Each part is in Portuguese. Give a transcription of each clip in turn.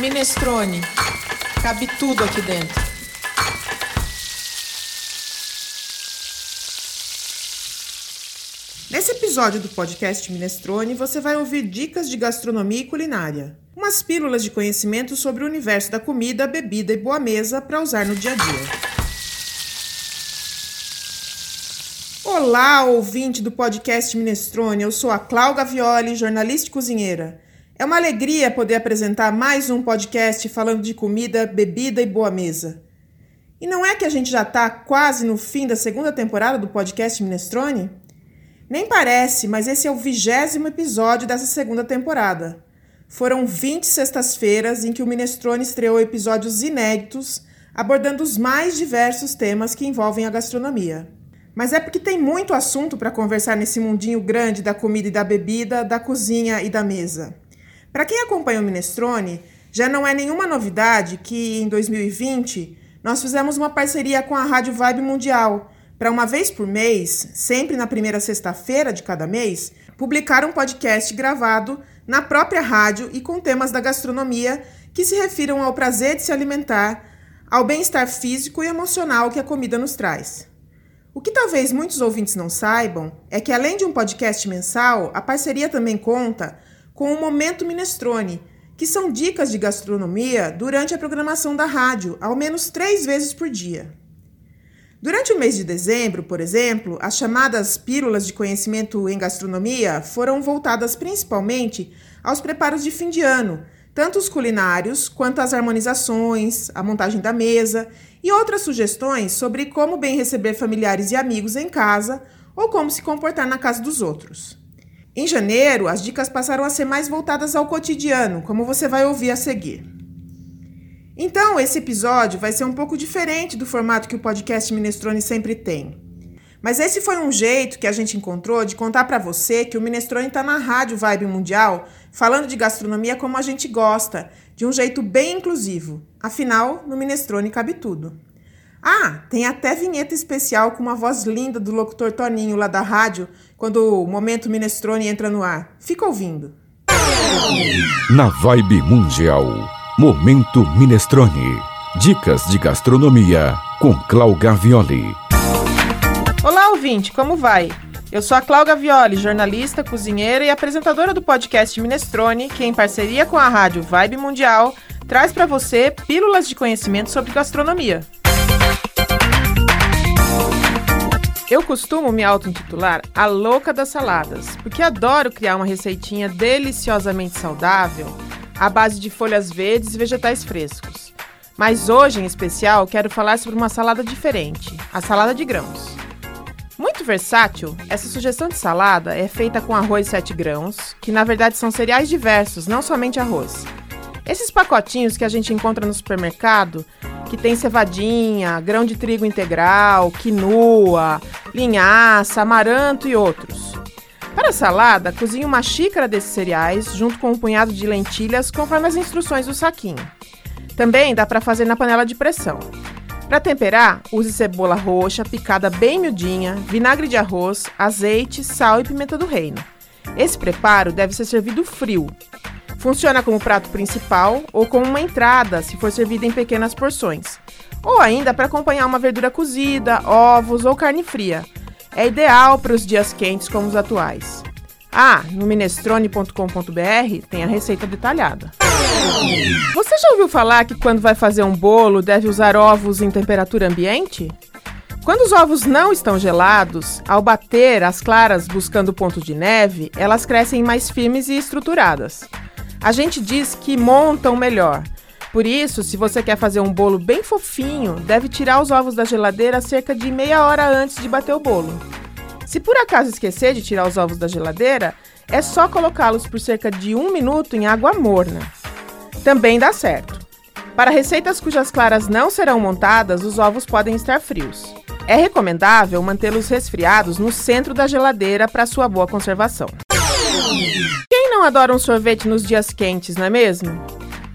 Minestrone. Cabe tudo aqui dentro. Nesse episódio do podcast Minestrone, você vai ouvir dicas de gastronomia e culinária. Umas pílulas de conhecimento sobre o universo da comida, bebida e boa mesa para usar no dia a dia. Olá, ouvinte do podcast Minestrone. Eu sou a Cláudia Violi, jornalista e cozinheira. É uma alegria poder apresentar mais um podcast falando de comida, bebida e boa mesa. E não é que a gente já está quase no fim da segunda temporada do podcast Minestrone? Nem parece, mas esse é o vigésimo episódio dessa segunda temporada. Foram 20 sextas-feiras em que o Minestrone estreou episódios inéditos abordando os mais diversos temas que envolvem a gastronomia. Mas é porque tem muito assunto para conversar nesse mundinho grande da comida e da bebida, da cozinha e da mesa. Para quem acompanha o Minestrone, já não é nenhuma novidade que em 2020 nós fizemos uma parceria com a Rádio Vibe Mundial para uma vez por mês, sempre na primeira sexta-feira de cada mês, publicar um podcast gravado na própria rádio e com temas da gastronomia que se refiram ao prazer de se alimentar, ao bem-estar físico e emocional que a comida nos traz. O que talvez muitos ouvintes não saibam é que, além de um podcast mensal, a parceria também conta com o Momento Minestrone, que são dicas de gastronomia durante a programação da rádio, ao menos três vezes por dia. Durante o mês de dezembro, por exemplo, as chamadas pílulas de conhecimento em gastronomia foram voltadas principalmente aos preparos de fim de ano, tanto os culinários quanto as harmonizações, a montagem da mesa e outras sugestões sobre como bem receber familiares e amigos em casa ou como se comportar na casa dos outros. Em janeiro, as dicas passaram a ser mais voltadas ao cotidiano, como você vai ouvir a seguir. Então, esse episódio vai ser um pouco diferente do formato que o podcast Minestrone sempre tem. Mas esse foi um jeito que a gente encontrou de contar para você que o Minestrone está na Rádio Vibe Mundial, falando de gastronomia como a gente gosta, de um jeito bem inclusivo. Afinal, no Minestrone cabe tudo. Ah, tem até vinheta especial com uma voz linda do locutor Toninho lá da rádio, quando o Momento Minestrone entra no ar. Fica ouvindo. Na Vibe Mundial, Momento Minestrone. Dicas de gastronomia com Cláudia Violi. Olá, ouvinte, como vai? Eu sou a Cláudia Violi, jornalista, cozinheira e apresentadora do podcast Minestrone, que em parceria com a rádio Vibe Mundial traz para você pílulas de conhecimento sobre gastronomia. Eu costumo me auto-intitular a louca das saladas, porque adoro criar uma receitinha deliciosamente saudável à base de folhas verdes e vegetais frescos. Mas hoje, em especial, quero falar sobre uma salada diferente, a salada de grãos. Muito versátil, essa sugestão de salada é feita com arroz 7 grãos, que na verdade são cereais diversos, não somente arroz. Esses pacotinhos que a gente encontra no supermercado que tem cevadinha, grão de trigo integral, quinoa, linhaça, amaranto e outros. Para a salada, cozinhe uma xícara desses cereais junto com um punhado de lentilhas conforme as instruções do saquinho. Também dá para fazer na panela de pressão. Para temperar, use cebola roxa picada bem miudinha, vinagre de arroz, azeite, sal e pimenta do reino. Esse preparo deve ser servido frio. Funciona como prato principal ou como uma entrada, se for servida em pequenas porções. Ou ainda para acompanhar uma verdura cozida, ovos ou carne fria. É ideal para os dias quentes como os atuais. Ah, no minestrone.com.br tem a receita detalhada. Você já ouviu falar que quando vai fazer um bolo deve usar ovos em temperatura ambiente? Quando os ovos não estão gelados, ao bater as claras buscando ponto de neve, elas crescem mais firmes e estruturadas. A gente diz que montam melhor. Por isso, se você quer fazer um bolo bem fofinho, deve tirar os ovos da geladeira cerca de meia hora antes de bater o bolo. Se por acaso esquecer de tirar os ovos da geladeira, é só colocá-los por cerca de um minuto em água morna. Também dá certo. Para receitas cujas claras não serão montadas, os ovos podem estar frios. É recomendável mantê-los resfriados no centro da geladeira para sua boa conservação não adora um sorvete nos dias quentes, não é mesmo?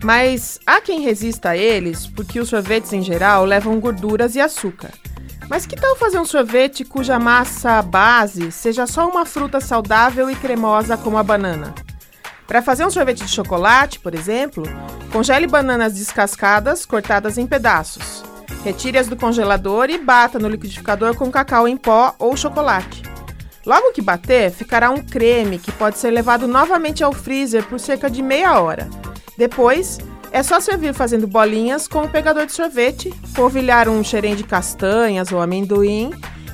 Mas há quem resista a eles porque os sorvetes em geral levam gorduras e açúcar. Mas que tal fazer um sorvete cuja massa base seja só uma fruta saudável e cremosa como a banana? Para fazer um sorvete de chocolate, por exemplo, Congele bananas descascadas, cortadas em pedaços. Retire-as do congelador e bata no liquidificador com cacau em pó ou chocolate. Logo que bater, ficará um creme que pode ser levado novamente ao freezer por cerca de meia hora. Depois, é só servir fazendo bolinhas com o pegador de sorvete, polvilhar um cheirinho de castanhas ou amendoim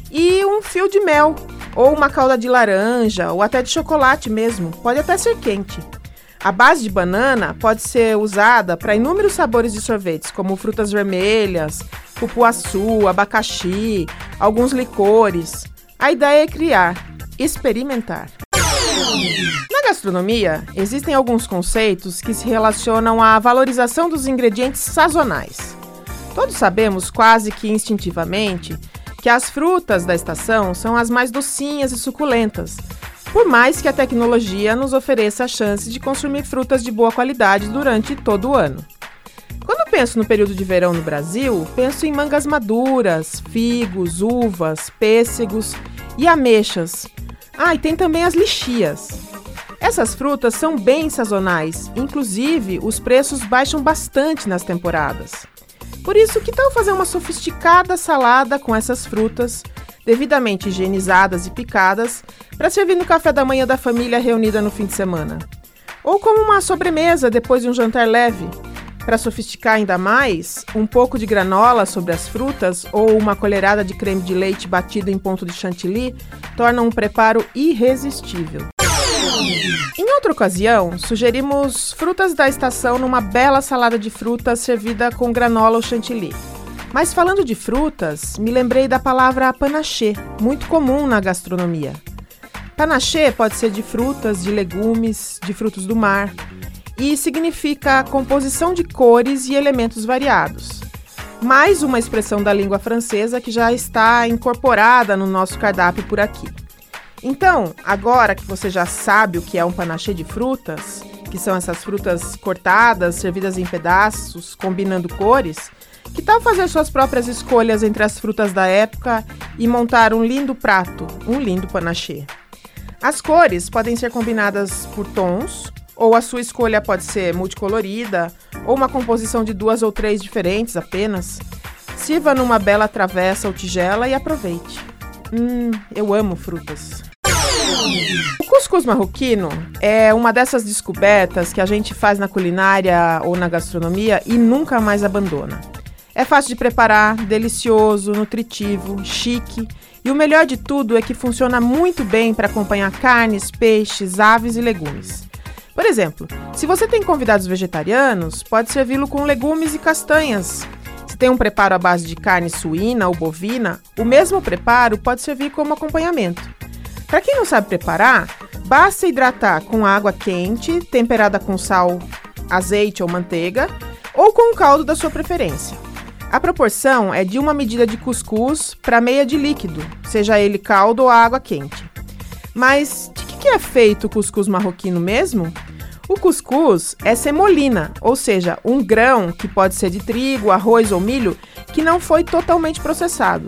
e um fio de mel, ou uma calda de laranja, ou até de chocolate mesmo, pode até ser quente. A base de banana pode ser usada para inúmeros sabores de sorvetes, como frutas vermelhas, cupuaçu, abacaxi, alguns licores. A ideia é criar, experimentar. Na gastronomia, existem alguns conceitos que se relacionam à valorização dos ingredientes sazonais. Todos sabemos, quase que instintivamente, que as frutas da estação são as mais docinhas e suculentas, por mais que a tecnologia nos ofereça a chance de consumir frutas de boa qualidade durante todo o ano. Penso no período de verão no Brasil, penso em mangas maduras, figos, uvas, pêssegos e ameixas. Ah, e tem também as lixias. Essas frutas são bem sazonais, inclusive os preços baixam bastante nas temporadas. Por isso, que tal fazer uma sofisticada salada com essas frutas, devidamente higienizadas e picadas, para servir no café da manhã da família reunida no fim de semana? Ou como uma sobremesa depois de um jantar leve? Para sofisticar ainda mais, um pouco de granola sobre as frutas ou uma colherada de creme de leite batido em ponto de chantilly torna um preparo irresistível. Em outra ocasião, sugerimos frutas da estação numa bela salada de frutas servida com granola ou chantilly. Mas falando de frutas, me lembrei da palavra panaché, muito comum na gastronomia. Panaché pode ser de frutas, de legumes, de frutos do mar e significa composição de cores e elementos variados. Mais uma expressão da língua francesa que já está incorporada no nosso cardápio por aqui. Então, agora que você já sabe o que é um panaché de frutas, que são essas frutas cortadas, servidas em pedaços, combinando cores, que tal fazer suas próprias escolhas entre as frutas da época e montar um lindo prato, um lindo panaché? As cores podem ser combinadas por tons, ou a sua escolha pode ser multicolorida, ou uma composição de duas ou três diferentes apenas. Sirva numa bela travessa ou tigela e aproveite. Hum, eu amo frutas. O cuscuz marroquino é uma dessas descobertas que a gente faz na culinária ou na gastronomia e nunca mais abandona. É fácil de preparar, delicioso, nutritivo, chique e o melhor de tudo é que funciona muito bem para acompanhar carnes, peixes, aves e legumes. Por exemplo, se você tem convidados vegetarianos, pode servi-lo com legumes e castanhas. Se tem um preparo à base de carne suína ou bovina, o mesmo preparo pode servir como acompanhamento. Para quem não sabe preparar, basta hidratar com água quente, temperada com sal, azeite ou manteiga, ou com o caldo da sua preferência. A proporção é de uma medida de cuscuz para meia de líquido, seja ele caldo ou água quente. Mas de que é feito o cuscuz marroquino mesmo? O cuscuz é semolina, ou seja, um grão que pode ser de trigo, arroz ou milho que não foi totalmente processado.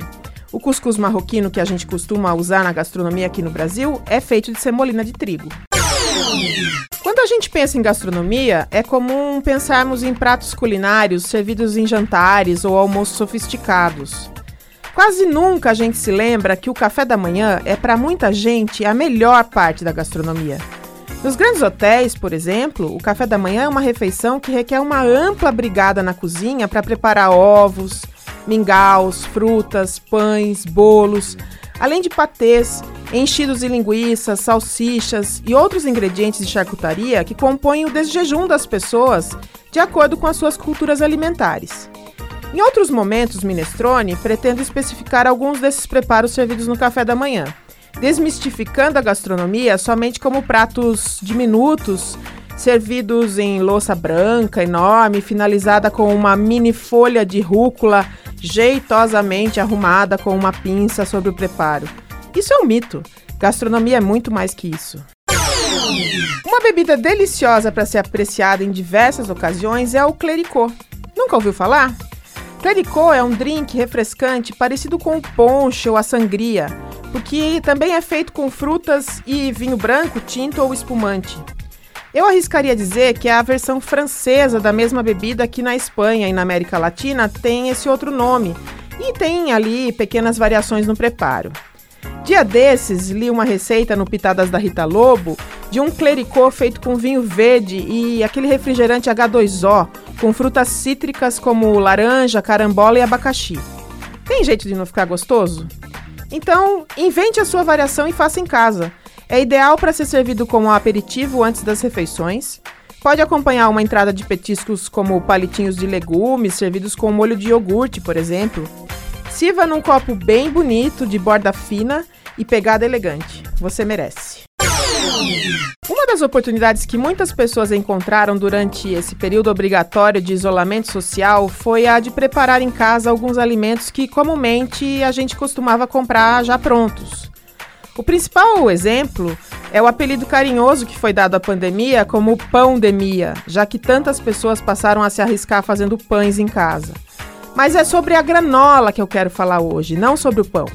O cuscuz marroquino que a gente costuma usar na gastronomia aqui no Brasil é feito de semolina de trigo. Quando a gente pensa em gastronomia, é comum pensarmos em pratos culinários servidos em jantares ou almoços sofisticados. Quase nunca a gente se lembra que o café da manhã é para muita gente a melhor parte da gastronomia. Nos grandes hotéis, por exemplo, o café da manhã é uma refeição que requer uma ampla brigada na cozinha para preparar ovos, mingaus, frutas, pães, bolos, além de patês, enchidos de linguiças, salsichas e outros ingredientes de charcutaria que compõem o desjejum das pessoas de acordo com as suas culturas alimentares. Em outros momentos, Minestrone pretende especificar alguns desses preparos servidos no café da manhã, desmistificando a gastronomia somente como pratos diminutos servidos em louça branca enorme, finalizada com uma mini folha de rúcula jeitosamente arrumada com uma pinça sobre o preparo. Isso é um mito. Gastronomia é muito mais que isso. Uma bebida deliciosa para ser apreciada em diversas ocasiões é o clericô. Nunca ouviu falar? Clericô é um drink refrescante parecido com o ponche ou a sangria, porque também é feito com frutas e vinho branco, tinto ou espumante. Eu arriscaria dizer que é a versão francesa da mesma bebida que na Espanha e na América Latina tem esse outro nome e tem ali pequenas variações no preparo. Dia desses, li uma receita no Pitadas da Rita Lobo de um clericô feito com vinho verde e aquele refrigerante H2O com frutas cítricas como laranja, carambola e abacaxi. Tem jeito de não ficar gostoso? Então, invente a sua variação e faça em casa. É ideal para ser servido como aperitivo antes das refeições. Pode acompanhar uma entrada de petiscos como palitinhos de legumes, servidos com molho de iogurte, por exemplo. Sirva num copo bem bonito, de borda fina e pegada elegante. Você merece. Uma das oportunidades que muitas pessoas encontraram durante esse período obrigatório de isolamento social foi a de preparar em casa alguns alimentos que comumente a gente costumava comprar já prontos. O principal exemplo é o apelido carinhoso que foi dado à pandemia como pão-demia, já que tantas pessoas passaram a se arriscar fazendo pães em casa. Mas é sobre a granola que eu quero falar hoje, não sobre o pão.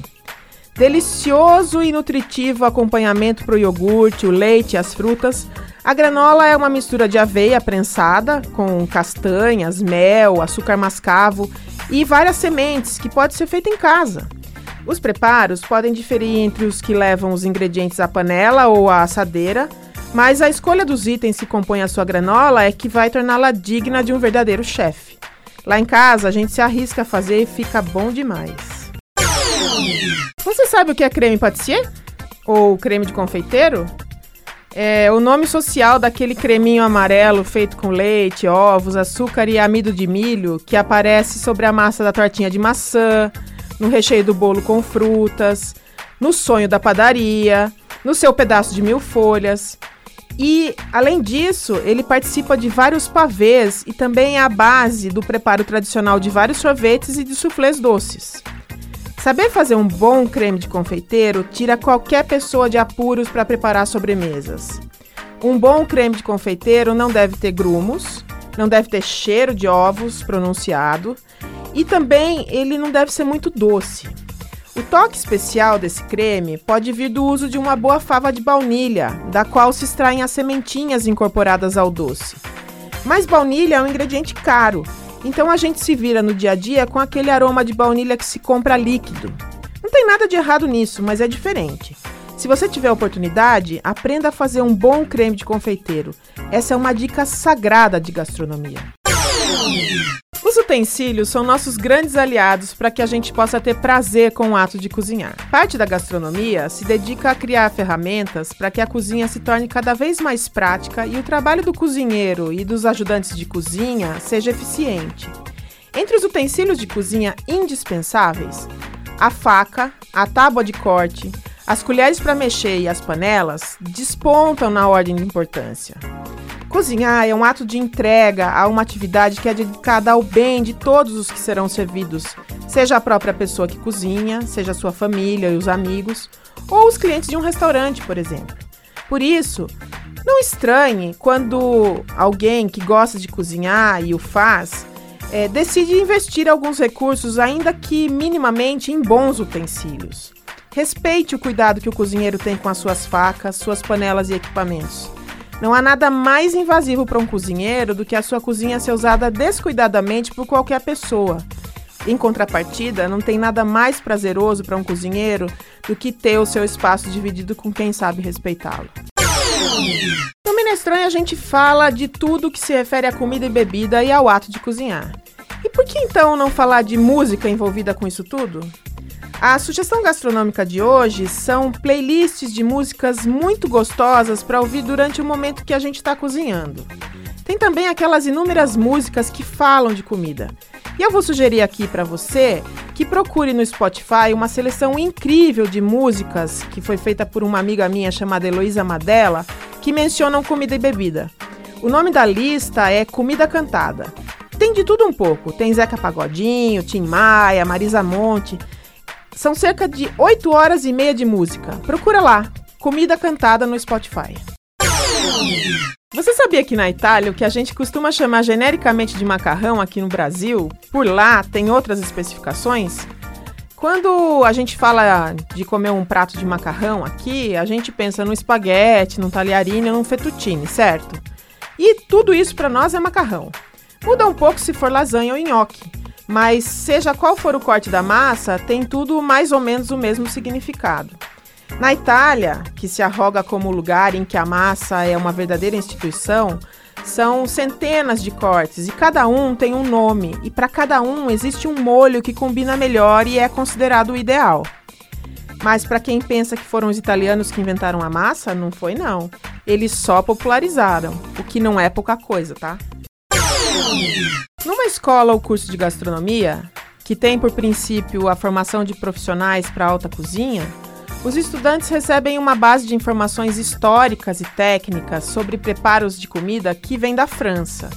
Delicioso e nutritivo acompanhamento para o iogurte, o leite e as frutas, a granola é uma mistura de aveia prensada com castanhas, mel, açúcar mascavo e várias sementes que pode ser feita em casa. Os preparos podem diferir entre os que levam os ingredientes à panela ou à assadeira, mas a escolha dos itens que compõem a sua granola é que vai torná-la digna de um verdadeiro chefe. Lá em casa, a gente se arrisca a fazer e fica bom demais. Você sabe o que é creme pâtissier? Ou creme de confeiteiro? É o nome social daquele creminho amarelo feito com leite, ovos, açúcar e amido de milho que aparece sobre a massa da tortinha de maçã, no recheio do bolo com frutas, no sonho da padaria, no seu pedaço de mil folhas. E, além disso, ele participa de vários pavês e também é a base do preparo tradicional de vários sorvetes e de suflês doces. Saber fazer um bom creme de confeiteiro tira qualquer pessoa de apuros para preparar sobremesas. Um bom creme de confeiteiro não deve ter grumos, não deve ter cheiro de ovos pronunciado e também ele não deve ser muito doce. O toque especial desse creme pode vir do uso de uma boa fava de baunilha, da qual se extraem as sementinhas incorporadas ao doce. Mas baunilha é um ingrediente caro, então a gente se vira no dia a dia com aquele aroma de baunilha que se compra líquido. Não tem nada de errado nisso, mas é diferente. Se você tiver oportunidade, aprenda a fazer um bom creme de confeiteiro. Essa é uma dica sagrada de gastronomia. Os utensílios são nossos grandes aliados para que a gente possa ter prazer com o ato de cozinhar. Parte da gastronomia se dedica a criar ferramentas para que a cozinha se torne cada vez mais prática e o trabalho do cozinheiro e dos ajudantes de cozinha seja eficiente. Entre os utensílios de cozinha indispensáveis, a faca, a tábua de corte, as colheres para mexer e as panelas despontam na ordem de importância. Cozinhar é um ato de entrega a uma atividade que é dedicada ao bem de todos os que serão servidos, seja a própria pessoa que cozinha, seja sua família e os amigos, ou os clientes de um restaurante, por exemplo. Por isso, não estranhe quando alguém que gosta de cozinhar e o faz é, decide investir alguns recursos, ainda que minimamente, em bons utensílios. Respeite o cuidado que o cozinheiro tem com as suas facas, suas panelas e equipamentos. Não há nada mais invasivo para um cozinheiro do que a sua cozinha ser usada descuidadamente por qualquer pessoa. Em contrapartida, não tem nada mais prazeroso para um cozinheiro do que ter o seu espaço dividido com quem sabe respeitá-lo. No Minestrone a gente fala de tudo que se refere à comida e bebida e ao ato de cozinhar. E por que então não falar de música envolvida com isso tudo? A sugestão gastronômica de hoje são playlists de músicas muito gostosas para ouvir durante o momento que a gente está cozinhando. Tem também aquelas inúmeras músicas que falam de comida. E eu vou sugerir aqui para você que procure no Spotify uma seleção incrível de músicas que foi feita por uma amiga minha chamada Heloísa Madela, que mencionam comida e bebida. O nome da lista é Comida Cantada. Tem de tudo um pouco. Tem Zeca Pagodinho, Tim Maia, Marisa Monte. São cerca de 8 horas e meia de música. Procura lá, Comida Cantada no Spotify. Você sabia que na Itália o que a gente costuma chamar genericamente de macarrão aqui no Brasil, por lá tem outras especificações? Quando a gente fala de comer um prato de macarrão aqui, a gente pensa no espaguete, no tagliarine, num fettuccine, certo? E tudo isso para nós é macarrão. Muda um pouco se for lasanha ou nhoque, mas seja qual for o corte da massa, tem tudo mais ou menos o mesmo significado. Na Itália, que se arroga como lugar em que a massa é uma verdadeira instituição, são centenas de cortes e cada um tem um nome, e para cada um existe um molho que combina melhor e é considerado o ideal. Mas para quem pensa que foram os italianos que inventaram a massa, não foi não. Eles só popularizaram, o que não é pouca coisa, tá? Numa escola ou curso de gastronomia, que tem por princípio a formação de profissionais para alta cozinha, os estudantes recebem uma base de informações históricas e técnicas sobre preparos de comida que vem da França.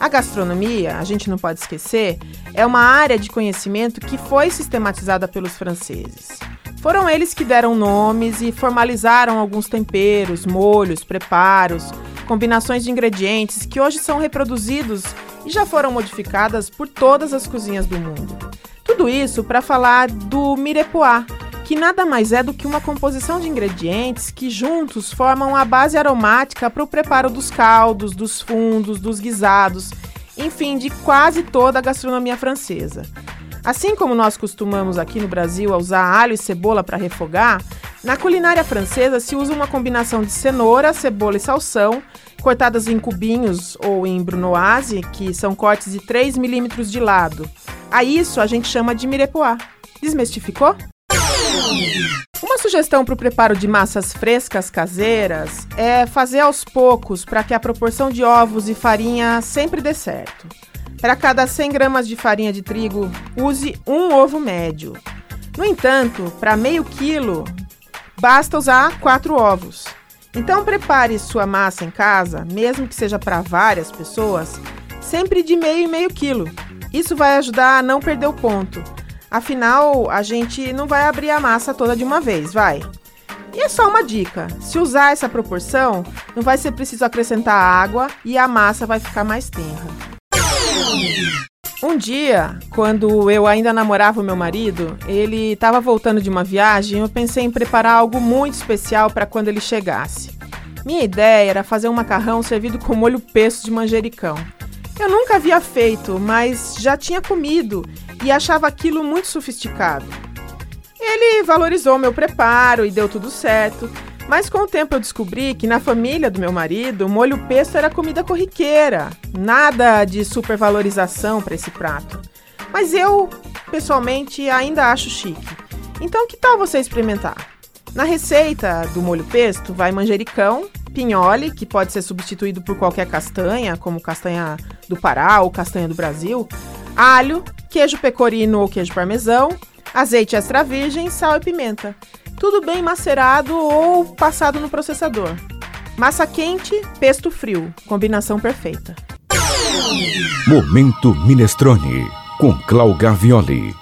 A gastronomia, a gente não pode esquecer, é uma área de conhecimento que foi sistematizada pelos franceses. Foram eles que deram nomes e formalizaram alguns temperos, molhos, preparos, combinações de ingredientes que hoje são reproduzidos e já foram modificadas por todas as cozinhas do mundo. Tudo isso para falar do mirepoix, que nada mais é do que uma composição de ingredientes que juntos formam a base aromática para o preparo dos caldos, dos fundos, dos guisados, enfim, de quase toda a gastronomia francesa. Assim como nós costumamos aqui no Brasil a usar alho e cebola para refogar, na culinária francesa se usa uma combinação de cenoura, cebola e salsão, cortadas em cubinhos ou em brunoise, que são cortes de 3 milímetros de lado. A isso a gente chama de mirepoix. Desmistificou? Uma sugestão para o preparo de massas frescas caseiras é fazer aos poucos para que a proporção de ovos e farinha sempre dê certo. Para cada 100 gramas de farinha de trigo, use um ovo médio. No entanto, para meio quilo, basta usar quatro ovos. Então prepare sua massa em casa, mesmo que seja para várias pessoas, sempre de meio e meio quilo. Isso vai ajudar a não perder o ponto Afinal, a gente não vai abrir a massa toda de uma vez, vai. E é só uma dica: se usar essa proporção, não vai ser preciso acrescentar água e a massa vai ficar mais tenra. Um dia, quando eu ainda namorava o meu marido, ele estava voltando de uma viagem e eu pensei em preparar algo muito especial para quando ele chegasse. Minha ideia era fazer um macarrão servido com molho pesto de manjericão. Eu nunca havia feito, mas já tinha comido e achava aquilo muito sofisticado. Ele valorizou meu preparo e deu tudo certo, mas com o tempo eu descobri que na família do meu marido, molho pesto era comida corriqueira, nada de supervalorização para esse prato. Mas eu, pessoalmente, ainda acho chique. Então, que tal você experimentar? Na receita do molho pesto vai manjericão, pinhole, que pode ser substituído por qualquer castanha, como castanha do Pará ou castanha do Brasil, alho, queijo pecorino ou queijo parmesão, azeite extra virgem, sal e pimenta. Tudo bem macerado ou passado no processador. Massa quente, pesto frio, combinação perfeita. Momento Minestrone, com Clau Gavioli.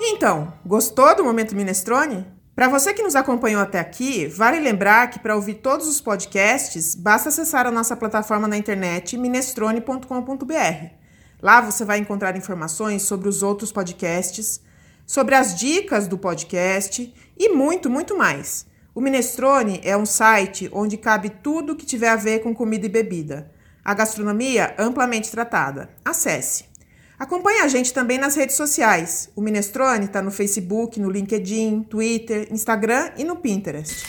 Então, gostou do Momento Minestrone? Para você que nos acompanhou até aqui, vale lembrar que para ouvir todos os podcasts, basta acessar a nossa plataforma na internet minestrone.com.br. Lá você vai encontrar informações sobre os outros podcasts, sobre as dicas do podcast e muito, muito mais. O Minestrone é um site onde cabe tudo que tiver a ver com comida e bebida. A gastronomia amplamente tratada. Acesse. Acompanhe a gente também nas redes sociais. O Minestrone está no Facebook, no LinkedIn, Twitter, Instagram e no Pinterest.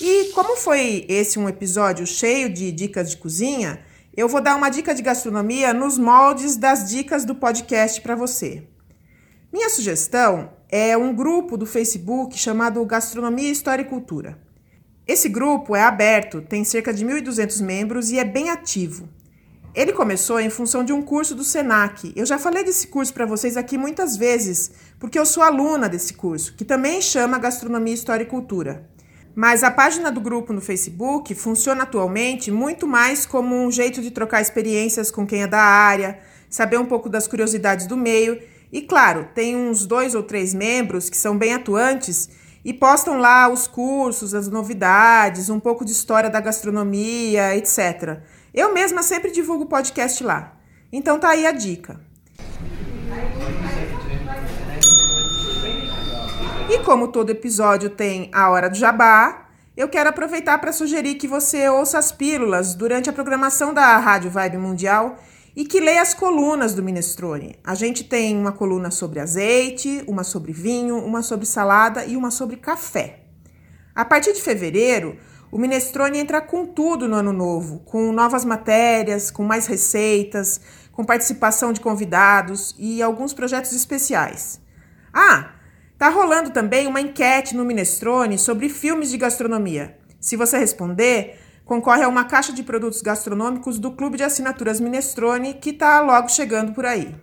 E como foi esse um episódio cheio de dicas de cozinha, eu vou dar uma dica de gastronomia nos moldes das dicas do podcast para você. Minha sugestão é um grupo do Facebook chamado Gastronomia, História e Cultura. Esse grupo é aberto, tem cerca de 1.200 membros e é bem ativo. Ele começou em função de um curso do SENAC. Eu já falei desse curso para vocês aqui muitas vezes, porque eu sou aluna desse curso, que também chama Gastronomia, História e Cultura. Mas a página do grupo no Facebook funciona atualmente muito mais como um jeito de trocar experiências com quem é da área, saber um pouco das curiosidades do meio. E claro, tem uns dois ou três membros que são bem atuantes e postam lá os cursos, as novidades, um pouco de história da gastronomia, etc. Eu mesma sempre divulgo o podcast lá. Então tá aí a dica. E como todo episódio tem a hora do jabá, eu quero aproveitar para sugerir que você ouça as pílulas durante a programação da Rádio Vibe Mundial e que leia as colunas do Minestrone. A gente tem uma coluna sobre azeite, uma sobre vinho, uma sobre salada e uma sobre café. A partir de fevereiro, o Minestrone entra com tudo no ano novo, com novas matérias, com mais receitas, com participação de convidados e alguns projetos especiais. Ah, tá rolando também uma enquete no Minestrone sobre filmes de gastronomia. Se você responder, concorre a uma caixa de produtos gastronômicos do Clube de Assinaturas Minestrone, que está logo chegando por aí.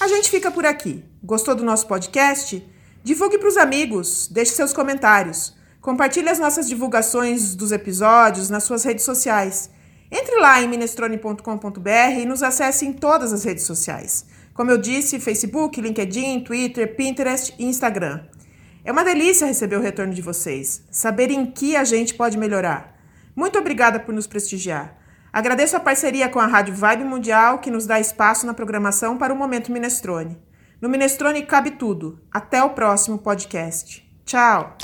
A gente fica por aqui. Gostou do nosso podcast? Divulgue para os amigos, deixe seus comentários. Compartilhe as nossas divulgações dos episódios nas suas redes sociais. Entre lá em minestrone.com.br e nos acesse em todas as redes sociais. Como eu disse, Facebook, LinkedIn, Twitter, Pinterest e Instagram. É uma delícia receber o retorno de vocês, saber em que a gente pode melhorar. Muito obrigada por nos prestigiar. Agradeço a parceria com a Rádio Vibe Mundial, que nos dá espaço na programação para o Momento Minestrone. No Minestrone cabe tudo. Até o próximo podcast. Tchau!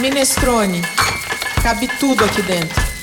Minestrone. Cabe tudo aqui dentro.